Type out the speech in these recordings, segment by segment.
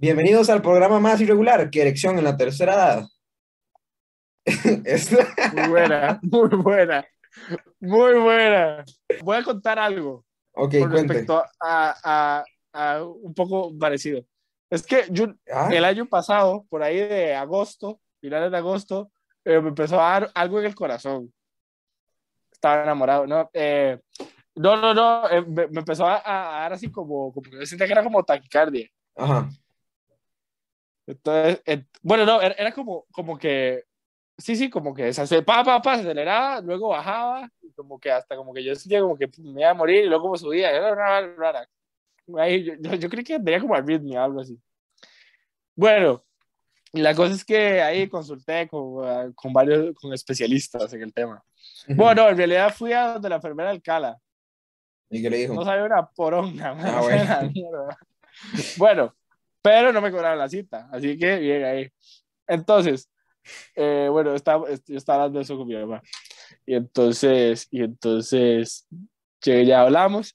Bienvenidos al programa más irregular que erección en la tercera edad. Es- Muy buena, muy buena, muy buena. Voy a contar algo ok, con cuente. respecto a, a- a un poco parecido. Es que yo Ah, el año pasado, por ahí de agosto, finales de agosto, eh, me empezó a dar algo en el corazón. Estaba enamorado, ¿no? Eh, no, no, no, eh, me, me empezó a, a dar así como, como yo sentía que era como taquicardia. Ajá. Entonces, bueno, no, era, era como, como que, sí, sí, como que se hace, pa, pa, pa, se aceleraba, luego bajaba, y como que hasta como que yo sentía como que me iba a morir, y luego como subía, era una rara. Ahí, yo, yo, yo creí que tenía como arritmia, algo así. Bueno, la cosa es que ahí consulté con, ah, con varios, con especialistas en el tema. Bueno, en realidad fui a donde la enfermera Alcala, ¿Y qué le dijo? no sabía una poronga, Ah, bueno. Bueno, pero no me cobraron la cita, así que bien ahí. Entonces, eh, bueno, estaba, yo estaba hablando eso con mi mamá. Y entonces, y entonces, llegué, ya hablamos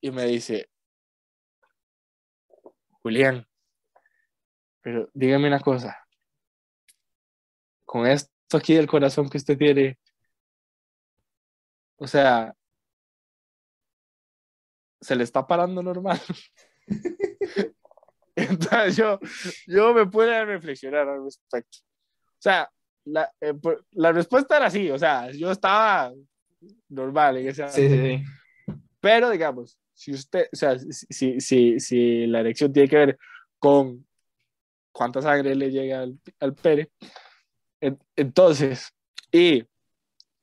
y me dice, Julián, pero dígame una cosa, con esto aquí del corazón que usted tiene, o sea, se le está parando normal. Entonces yo, yo me pude a reflexionar al respecto. O sea, la, eh, la respuesta era sí, o sea, yo estaba normal en ese Sí, sí, sí. pero digamos, si usted, o sea, si, si, si, la erección tiene que ver con cuánta sangre le llega al, al pene, en- entonces, y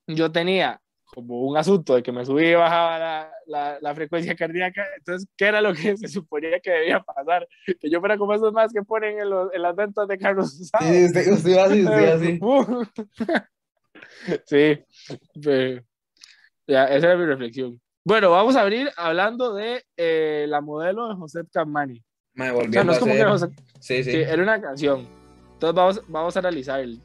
yo tenía como un asunto de que me subía y bajaba la, la, la frecuencia cardíaca, entonces, ¿qué era lo que se suponía que debía pasar? Que yo fuera como esos más que ponen en, los, en las ventas de carros usados. Sí, usted, usted iba así, usted así. sí, pero- ya, esa era mi reflexión. Bueno, vamos a abrir hablando de eh, la modelo de José Camani. Me O sea, no es como que José, Sí, sí. sí, era una canción. Entonces vamos, vamos a analizar el-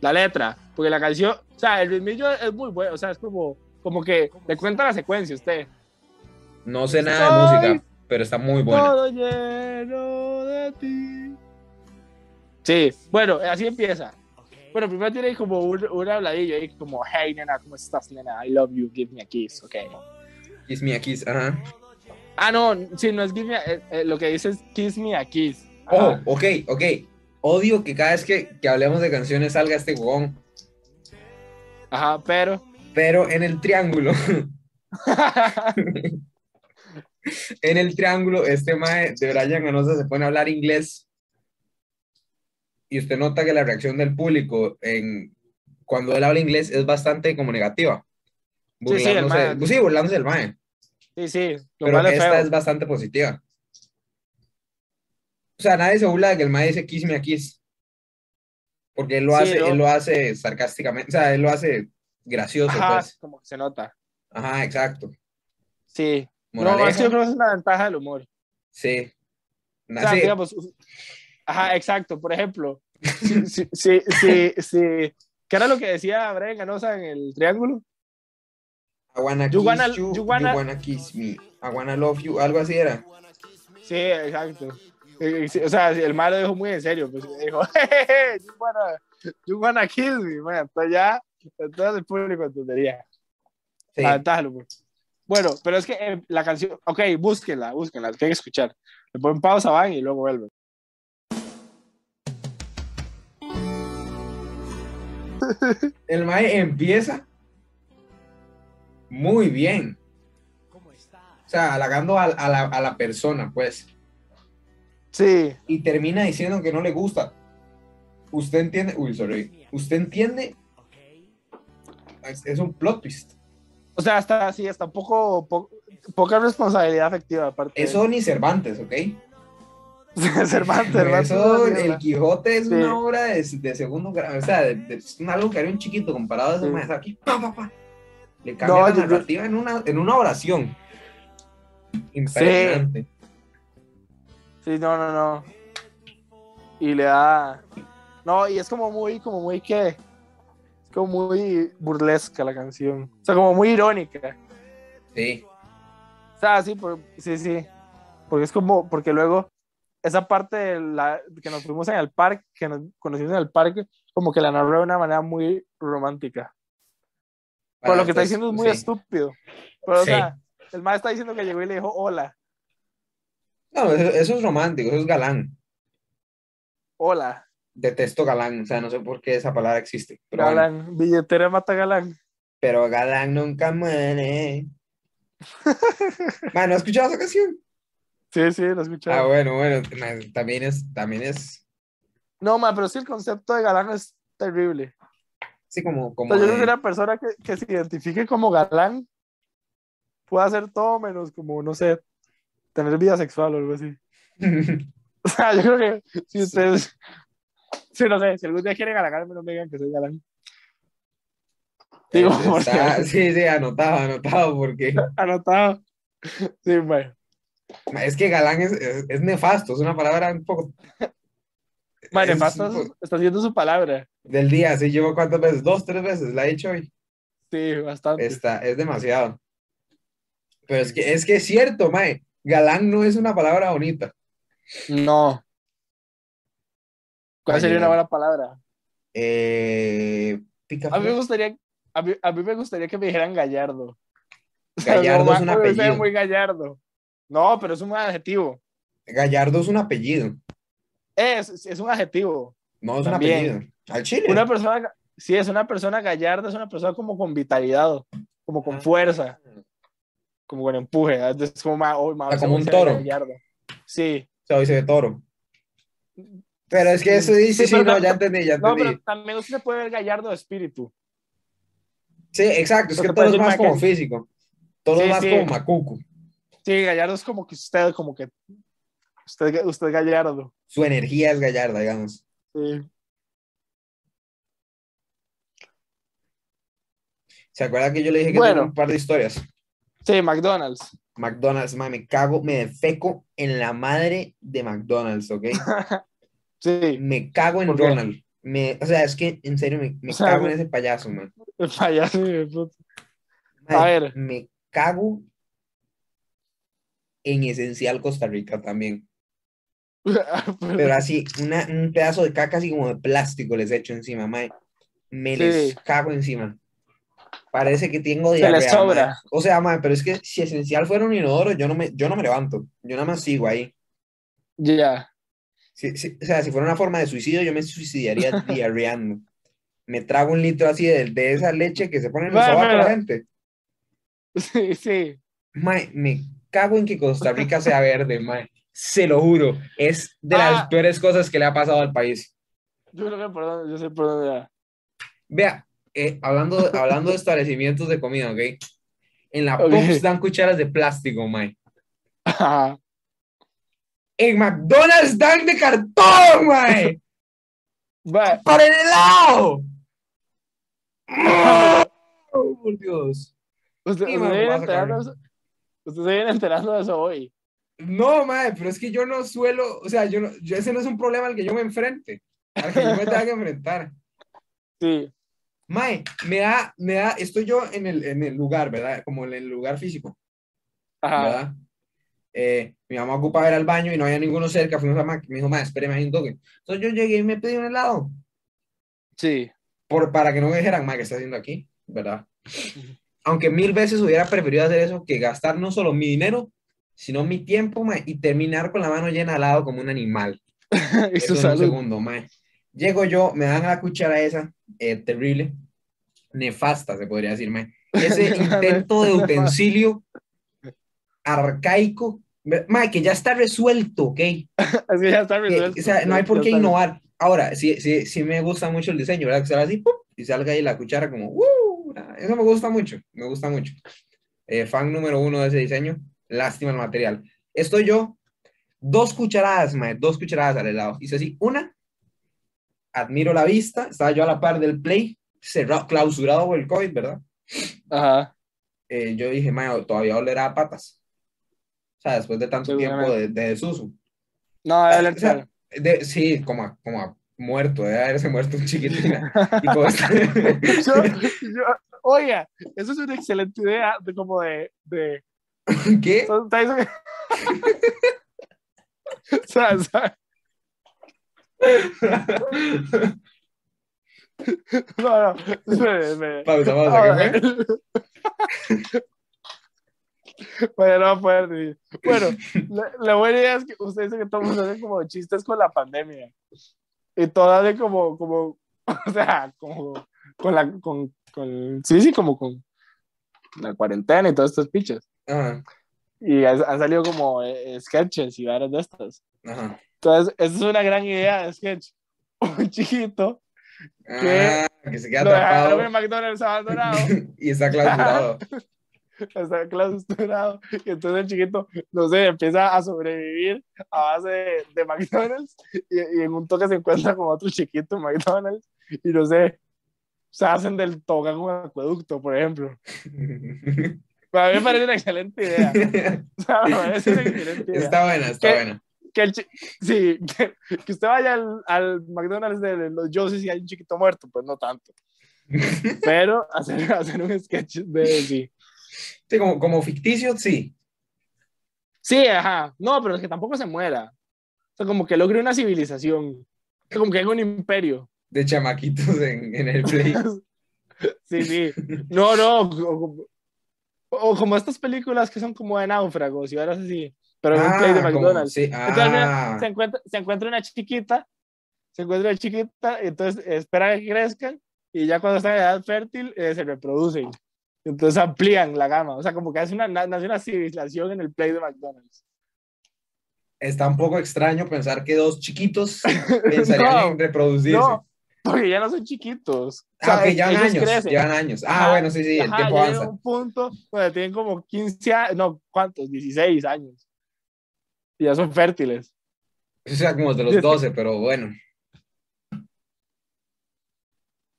la, letra, porque la canción, o sea, el ritmillo es muy bueno, o sea, es como, como que le cuenta la secuencia a usted. No sé nada de música, pero está muy buena. Todo lleno de ti. Sí, bueno, así empieza. Bueno, primero tiene como un, un habladillo ahí, como, hey, nena, ¿cómo estás, nena? I love you, give me a kiss, ok. Kiss me a kiss, ajá. Ah, no, sí, no es give me a, eh, eh, lo que dice es kiss me a kiss. Oh, ok, ok. Odio que cada vez que, que hablemos de canciones salga este huevón. Ajá, pero. Pero en el triángulo, en el triángulo, este mae de Brian Ganosa se pone a hablar inglés. Y usted nota que la reacción del público en, cuando él habla inglés es bastante como negativa. Sí, sí, el Burlándose, mae. sí, burlándose del mae. sí, sí, lo Pero esta feo. es bastante positiva. O sea, nadie se burla de que el mae dice kiss me a kiss. Porque él lo, Sí, hace, ¿no? él lo hace sarcásticamente, o sea, él lo hace gracioso, Ajá, pues. como que se nota. Ajá, exacto. Sí. No, Moraleja, que yo creo que es una ventaja del humor. sí. O sea, Así- digamos, ajá, exacto. Por ejemplo, si, si, si, si, si- ¿qué era lo que decía Brian Ganosa en el triángulo? I wanna You kiss wanna- you, you you wanna kiss me. I wanna love you, algo así era. Sí, exacto. O sea, el malo dijo muy en serio, pues dijo, "Jejeje, you wanna, you wanna kill me, man. Entonces ya, entonces el público entendería. Sí. Humor. Bueno, pero es que eh, la canción, ok, búsquenla, búsquenla, tienen que escuchar. Le ponen pausa, van y luego vuelven. El mae empieza muy bien. O sea, halagando a, a la, a la persona, pues. Sí, y termina diciendo que no le gusta. Usted entiende, uy, sorry. Usted entiende, es, es un plot twist. o sea, hasta así, hasta un poco, po- poca responsabilidad afectiva aparte. Eso ni Cervantes, ¿ok? Cervantes, Cervantes. Eso, el Quijote es Sí. una obra de, de segundo grado, o sea, de, de- es algo que haría un chiquito comparado a eso, Sí. más aquí, pa, pa, pa. Le cambia No, la yo- yo- narrativa en, una, en una oración. Impresionante. Sí, no, no, no. Y le da. No, y es como muy, como muy que. Es como muy burlesca la canción. O sea, como muy irónica. Sí. O sea, sí, por- sí, sí. Porque es como, porque luego esa parte de la, que nos fuimos en el parque, que nos conocimos en el parque, como que la narró de una manera muy romántica. Pero lo que está diciendo es muy sí. estúpido. Pero, o Sí. sea, el maestro está diciendo que llegó y le dijo hola, No, eso, eso es romántico, eso es galán. hola, Detesto galán, o sea, no sé por qué esa palabra existe. Pero, bueno. galán, billetera mata galán. pero galán nunca muere. Man, ¿no has escuchado esa canción? Sí, sí, lo escuché. Ah, bueno, bueno, también es, también es, No, ma, pero sí el concepto de galán es terrible. sí, como, como sea, yo creo que una persona que, que se identifique como galán puede hacer todo menos como, no sé, tener vida sexual o algo así. O sea, yo creo que si ustedes, sí, no sé, si algún día quieren halagarme, no me digan que soy galán. Digo, Está- porque sí, sí, anotado, anotado, porque anotado. Sí, bueno. es que galán es, es, es nefasto, es una palabra un poco Nefasto está haciendo su palabra. del día, sí, llevo cuántas veces, dos, tres veces, la he dicho hoy. Sí, bastante. Está, es demasiado. Pero es que es que es cierto, mae. Galán no es una palabra bonita. No. ¿Cuál Ay, sería una no. buena palabra? Eh, pica A mí me gustaría, a mí, a mí me gustaría que me dijeran Gallardo. O sea, Gallardo como es un apellido. muy Gallardo. No, pero es un adjetivo. Gallardo es un apellido, Es, es un adjetivo. no es También. un apellido. Al chile. Una persona, sí, es una persona gallarda, es una persona como con vitalidad, como con fuerza, como con empuje. Es como, ma- oh, ma- Ah, como un toro. Sí. O sea, hoy se ve toro. Pero es que eso dice, Sí, no, no- ya entendí, ya No, entendí. pero también usted se puede ver gallardo de espíritu. Sí, exacto, es que todo es más como físico. Todo es más como macuco. Sí, gallardo es como que usted, como que usted, usted es gallardo. Su energía es gallarda, digamos. Sí. ¿Se acuerda que yo le dije que Bueno. tengo un par de historias? Sí, McDonald's. McDonald's, mae, me cago, me defeco en la madre de McDonald's, ¿ok? Sí, Me cago en. Ronald. Me, o sea, es que en serio me, me O sea, cago en ese payaso, man. el payaso. de puta. A ver. Me cago en Esencial Costa Rica también. Pero así, una, un pedazo de caca así como de plástico les echo encima, mae. Me Sí. les cago encima. Parece que tengo Se diarrea, les sobra. O sea, mae, pero es que si Esencial fuera un inodoro, yo no me, yo no me levanto. Yo nada más sigo ahí. Ya. Si- si- o sea, si fuera una forma de suicidio, yo me suicidaría diarreando. Me trago un litro así de, de esa leche que se pone en sobaco pero- la gente. Sí, sí. Mae, me cago en que Costa Rica sea verde, mae. Se lo juro. Es de las Ah. peores cosas que le ha pasado al país. Yo creo que por dónde, yo sé por dónde va. Vea, eh, hablando, hablando de establecimientos de comida, ¿ok? En la Ok. Pops dan cucharas de plástico, mae. Ajá. En McDonald's dan de cartón, mae. Va, ¡Para el helado! ¡Oh, por Dios! Usted, Sí, usted mae, se viene voy a sacar. enterando de eso- usted se viene enterando de eso hoy. No, mae, pero es que yo no suelo, o sea, yo no, yo, ese no es un problema al que yo me enfrente, al que yo me tenga que enfrentar. Sí. Mae, me da, me da, estoy yo en el, en el lugar, ¿verdad? Como en el lugar físico, Ajá. ¿verdad? Eh, mi mamá ocupaba ir al baño y no había ninguno cerca, fuimos a Mac, me dijo, mae, espéreme ahí un toque. Entonces yo llegué y me pedí un helado, Sí. por, para que no me dijeran, mae, ¿qué está haciendo aquí? ¿Verdad? Aunque mil veces hubiera preferido hacer eso que gastar no solo mi dinero, sino mi tiempo, mae, y terminar con la mano llena de helado como un animal. y Eso su en un salud. segundo, mae. Llego yo, me dan la cuchara esa, eh, terrible, nefasta, se podría decir, mae. Ese intento de utensilio arcaico, mae, que ya está resuelto, ¿ok? Es que ya está Que, resuelto. o sea, no hay por qué innovar. Ahora, sí, sí, sí me gusta mucho el diseño, ¿verdad? Que salga así, ¡pum! y salga ahí la cuchara como, ¡uh! Eso me gusta mucho, me gusta mucho. Eh, fan número uno de ese diseño, lástima el material. Estoy yo, dos cucharadas, mae, dos cucharadas al helado. Hice así, una, admiro la vista, estaba yo a la par del play, cerrado, clausurado por el COVID, ¿verdad? Ajá. Eh, yo dije, mae, todavía olerá a patas. O sea, después de tanto tiempo de, de desuso. No, debe O sea, de- sí, como, a- como a muerto, debe haberse muerto un está- Yo- yo- oiga, eso es una excelente idea de como de, de ¿Qué? O sea, o sea, no, no, espere, espere. Pausa, pausa, ¿qué fue? Bueno, decir. Bueno, la, la buena idea es que usted dice que todo el mundo hace como chistes con la pandemia. Y todo hace como, como, o sea, como con la, con, con, sí, sí, como con la cuarentena y todas estas pichas. Ajá, Y han, han salido como eh, sketches y varias de estas. ajá. Entonces, esa es una gran idea de sketch. Un chiquito Ah, que se queda lo atrapado en McDonald's abandonado. y está clausurado. está clausurado. Y entonces el chiquito, no sé, empieza a sobrevivir a base de, de McDonald's y, y en un toque se encuentra con otro chiquito en McDonald's y no sé, se hacen del tobogán un acueducto, por ejemplo. Para mí me parece una excelente idea. O sea, me parece una excelente idea. Está buena, está buena. Que, el sí, que, que usted vaya al, al McDonald's de los Joseph y hay un chiquito muerto, pues no tanto. Pero hacer, hacer un sketch de sí. Sí, como, como ficticio, sí. Sí, ajá. No, pero es que tampoco se muera. O sea, como que logre una civilización. Como que haga un imperio. De chamaquitos en, en el play. Sí, sí. No, no. O, o como estas películas que son como de náufragos y ahora así. Pero en un play de Ah, McDonald's. sí, Entonces, al final, ah, se, encuentra, se encuentra una chiquita, se encuentra una chiquita, y entonces espera que crezcan y ya cuando están en edad fértil eh, se reproducen. Entonces amplían la gama. O sea, como que hace una, na- nace una civilización en el play de McDonald's. está un poco extraño pensar que dos chiquitos pensarían No, en reproducirse. No, porque ya no son chiquitos. O ah, sea, ok, llevan años. crecen. Llevan años. Ah, Ajá, bueno, sí, sí, el Ajá, tiempo avanza. un punto donde tienen como 15 años, no, ¿cuántos? 16 años. Ya son fértiles. O sea, como de los 12, pero bueno.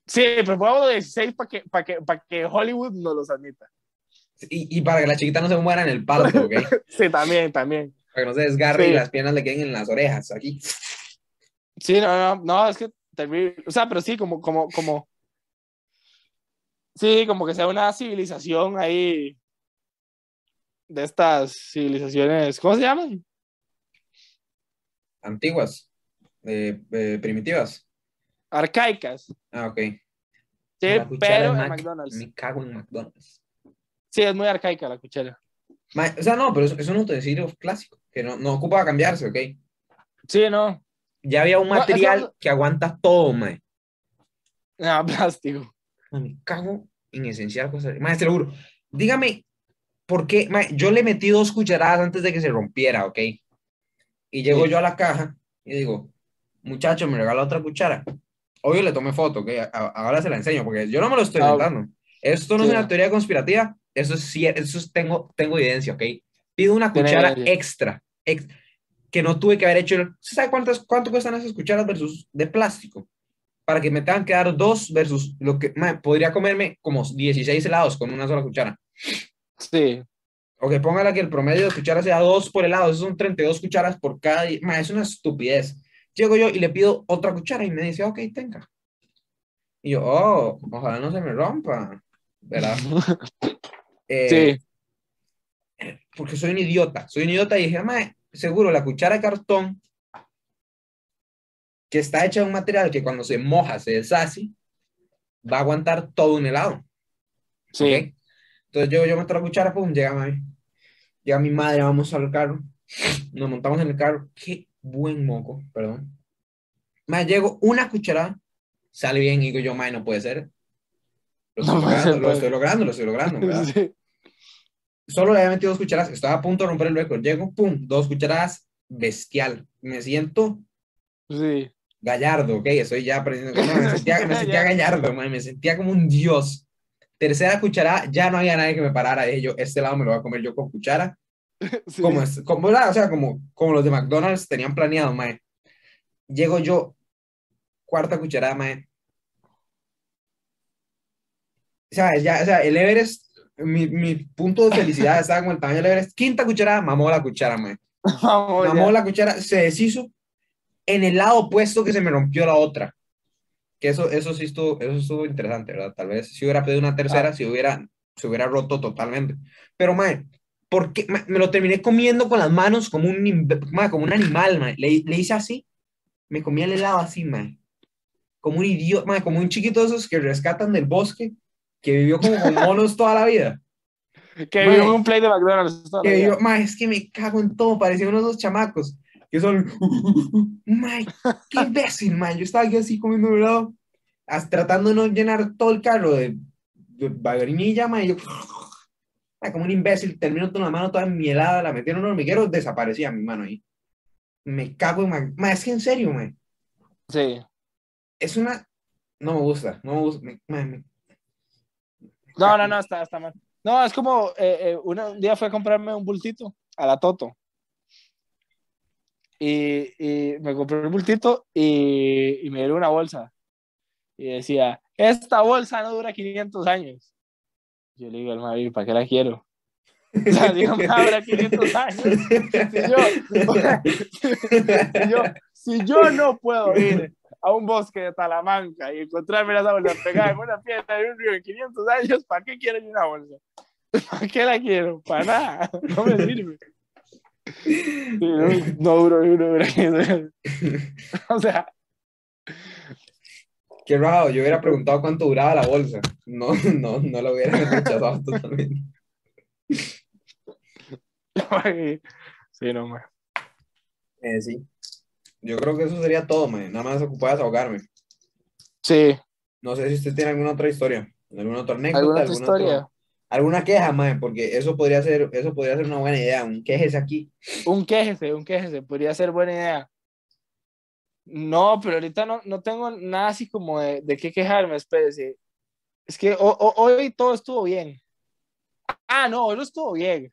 Sí, pero pongo 16 para que, para que, para que Hollywood nos los admita. Y, y para que la chiquita no se muera en el parto, ¿ok? Sí, también, también. Para que no se desgarre Sí. y las piernas le queden en las orejas, aquí. Sí, no, no, no, es que terrible. O sea, pero sí, como, como, como. Sí, como que sea una civilización ahí. De estas civilizaciones. ¿Cómo se llaman? Antiguas, eh, eh, primitivas. Arcaicas. Ah, ok. Sí, La pero en Mac- McDonald's. Me cago en McDonald's. Sí, es muy arcaica la cuchara. Ma- o sea, no, pero es, es un utensilio clásico, que no, no ocupa cambiarse, ¿ok? Sí, no. Ya había un No, eso- material que aguanta todo, mae. Nada, plástico. Ma, Me cago en esencial cosas. Mae, te lo juro. Dígame, ¿por qué? Mae, yo le metí dos cucharadas antes de que se rompiera, ¿ok? Y llego Sí. yo a la caja y digo, muchacho, me regala otra cuchara. Obvio le tomé foto, ¿ok? A- ahora se la enseño, porque yo no me lo estoy Ah, inventando. Esto no sí. es una teoría conspirativa, eso es eso es- tengo, tengo evidencia, ¿ok? Pido una cuchara extra, ex- que no tuve que haber hecho. ¿Usted sabe cuántas, cuánto cuestan esas cucharas versus de plástico? Para que me tengan que dar dos versus lo que podría comerme como 16 helados con una sola cuchara. Sí. O que póngala que el promedio de cucharas sea dos por helado, eso son 32 cucharas por cada. mae, es una estupidez. Llego yo y le pido otra cuchara y me dice, ok, tenga. Y yo, oh, ojalá no se me rompa, ¿verdad? Eh, Sí. porque soy un idiota, soy un idiota y dije, mae, seguro la cuchara de cartón que está hecha de un material que cuando se moja se deshace, va a aguantar todo un helado. Sí. ¿ok? Entonces yo, yo meto la cuchara, pum, llega, mami. llega mi madre, vamos al carro, nos montamos en el carro, qué buen moco, perdón. Me llego una cucharada, sale bien, y digo yo, mae, no puede ser. Lo estoy, No puede logrando, ser, lo pues. estoy logrando, lo estoy logrando. Solo le había metido dos cucharadas, estaba a punto de romper el récord. Llego, pum, dos cucharadas, bestial. Me siento Sí. gallardo, ok, estoy ya aprendiendo. no, me sentía, me sentía Ya. gallardo, me sentía como un dios. Tercera cucharada, ya no había nadie que me parara. Dije yo, este lado me lo voy a comer yo con cuchara. Sí. Como, es, como, o sea, como, como los de McDonald's tenían planeado, mae. Llego yo, cuarta cucharada, mae. ¿Sabes? Ya, o sea, el Everest, mi, mi punto de felicidad estaba como el tamaño del Everest. Quinta cucharada, mamó la cuchara, mae. Mamó la cuchara, se deshizo en el lado opuesto que se me rompió la otra. Que eso, eso sí estuvo, eso estuvo interesante, ¿verdad? Tal vez si hubiera pedido una tercera, Ah. si hubiera, se hubiera roto totalmente. Pero, mae, porque me lo terminé comiendo con las manos como un, como un animal, mae. Le, le hice así, me comía el helado así, mae. Como un idiota, como un chiquito de esos que rescatan del bosque, que vivió como con monos toda la vida. Que vivió en un play de McDonald's. Toda Que vivió, mae, es que me cago en todo, parecían unos dos chamacos, que son, mae, qué imbécil, mae. Yo estaba aquí así comiendo helado, tratando de no llenar todo el carro de, de vainilla, mae, y yo, como un imbécil, termino con la mano toda mielada, la metieron en un hormiguero, desaparecía mi mano ahí. Me cago en, mae, es que en serio, mae, Sí. es una, no me gusta, no me gusta, me- No, no, no, está, está mal. No, es como eh, eh, una- un día fui a comprarme un bultito a la Toto. Y, y me compré un bultito y, y me dieron una bolsa. Y decía, esta bolsa no dura 500 años. Yo le digo al Mavi, ¿para qué la quiero? O sea, digo, me dura 500 años. Si yo, si yo, si yo no puedo ir a un bosque de Talamanca y encontrarme esa bolsa pegada en una piedra de un río en 500 años, ¿para qué quiero una bolsa? ¿Para qué la quiero? Para nada, no me sirve. Sí, no, no duro, no duro. O sea, Qué raro, yo hubiera preguntado cuánto duraba la bolsa. No, no, no lo hubiera rechazado totalmente. sí, no, me. Eh, sí. Yo creo que eso sería todo, man. Nada más ocupaba desahogarme. Sí, No sé si usted tiene alguna otra historia, alguna otra anécdota, ¿alguna otra alguna historia? otra- alguna queja, man, porque eso podría ser, eso podría ser una buena idea. Un quejese aquí. Un quejese, un quejese, podría ser buena idea. No, pero ahorita no, no tengo nada así como de, de qué quejarme, espérese. Es que ho- ho- hoy todo estuvo bien. Ah, no, hoy no estuvo bien.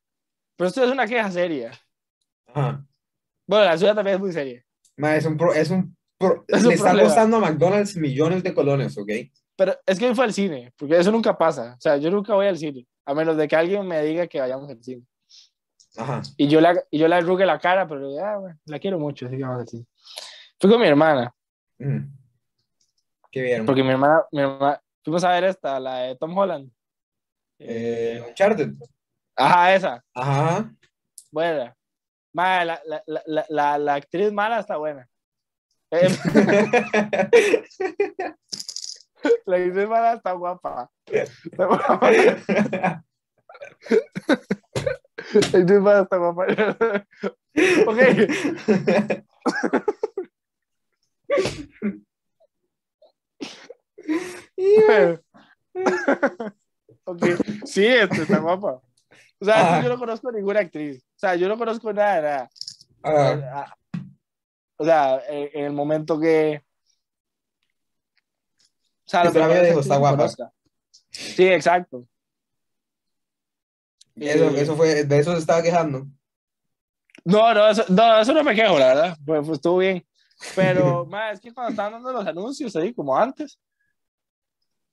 Pero esto es una queja seria. Ajá. Bueno, la suya también es muy seria. Man, es un, pro- es un, pro- Es un le está problema. costando a McDonald's millones de colones, ¿ok? Pero es que fue al cine, porque eso nunca pasa. O sea, yo nunca voy al cine, a menos de que alguien me diga que vayamos al cine. Ajá. Y yo, la, y yo le arrugue la cara, pero ah, bueno, la quiero mucho, así que vamos al cine. Fui con mi hermana, Ujú. ¿Qué vieron? porque mi hermana, mi hermana, fuimos a ver esta, la de Tom Holland. Eh, Uncharted. Ajá, esa, Ajá. buena. Ma, la, la, la, la, la, la actriz mala está buena. La mala está guapa. Está guapa. La mala está guapa. ok. ok, sí, este, está guapa. O sea, Ah. yo no conozco ninguna actriz. O sea, yo no conozco nada, nada. Ah, O sea, en el momento que. O sea, Que lo se la dijo, que está guapa. conozca. Sí, exacto. eso, Eh, eso fue, de eso se estaba quejando. No, no, eso no, eso no me quejo, la verdad. Pues, pues estuvo bien. Pero, ma, es que cuando estaban dando los anuncios ahí, como antes,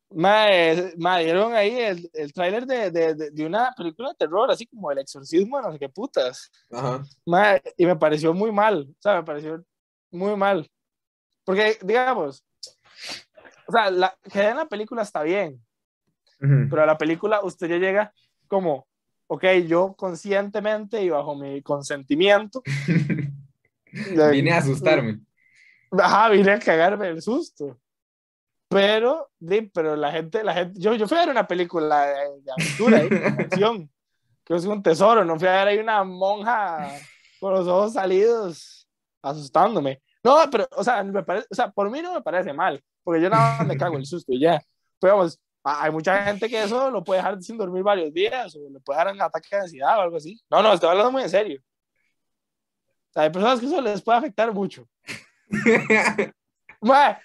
ma, es- ma, dieron ahí el, el tráiler de, de, de, de una película de terror, así como El Exorcismo, no sé qué putas. Ajá. Ma, y me pareció muy mal, o sea, me pareció muy mal. Porque, digamos, o sea, la, que en la película está bien, Ujú. pero a la película usted ya llega como, ok, yo conscientemente y bajo mi consentimiento. Vine a asustarme. Ajá, vine a cagarme el susto. Pero, di, pero la gente, la gente, yo, yo fui a ver una película de, de aventura, ¿eh? de acción, que es un tesoro, no fui a ver ahí una monja con los ojos salidos asustándome. No, pero, o sea, me parece, o sea, por mí no me parece mal, porque yo nada más me cago el susto y ya. Pero vamos, a- hay mucha gente que eso lo puede dejar sin dormir varios días, o le puede dar un ataque de ansiedad o algo así. No, no, estoy hablando muy en serio. O sea, hay personas que eso les puede afectar mucho. Mae,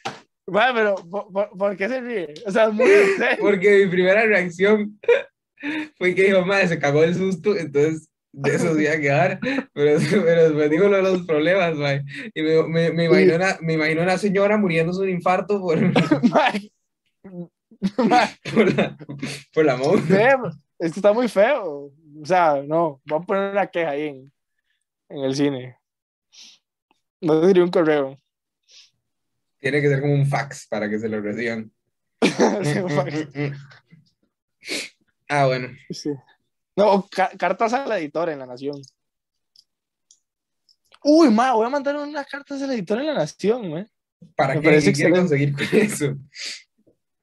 pero ¿por, por, por qué se ríe? O sea, es muy en serio. Porque mi primera reacción fue que dijo, madre, se cagó el susto, entonces de eso se iba a quedar, pero, pero después dijo lo de los problemas, mae. Y me, me, me, imaginé una, me imaginé una señora muriéndose de un infarto por, Mae, mae, por la, por la es que está muy feo. O sea, no, voy a poner una queja ahí en, en el cine. No diría un correo. Tiene que ser como un fax para que se lo reciban. Sí, un fax. Ah, bueno. Sí. No, ca- cartas al editor en La Nación. Uy, ma, voy a mandar unas cartas al editor en La Nación, güey. ¿Para Me qué? parece ¿Qué quiere excelente. conseguir con eso?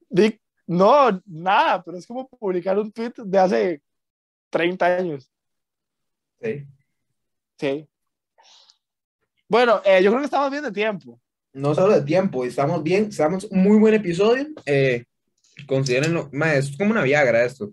Di- No, nada, pero es como publicar un tweet de hace 30 años. Sí. Sí. Bueno, eh, yo creo que estamos bien de tiempo. No solo de tiempo, estamos bien, estamos un muy buen episodio. Eh, considérenlo, ma, es como una Viagra esto.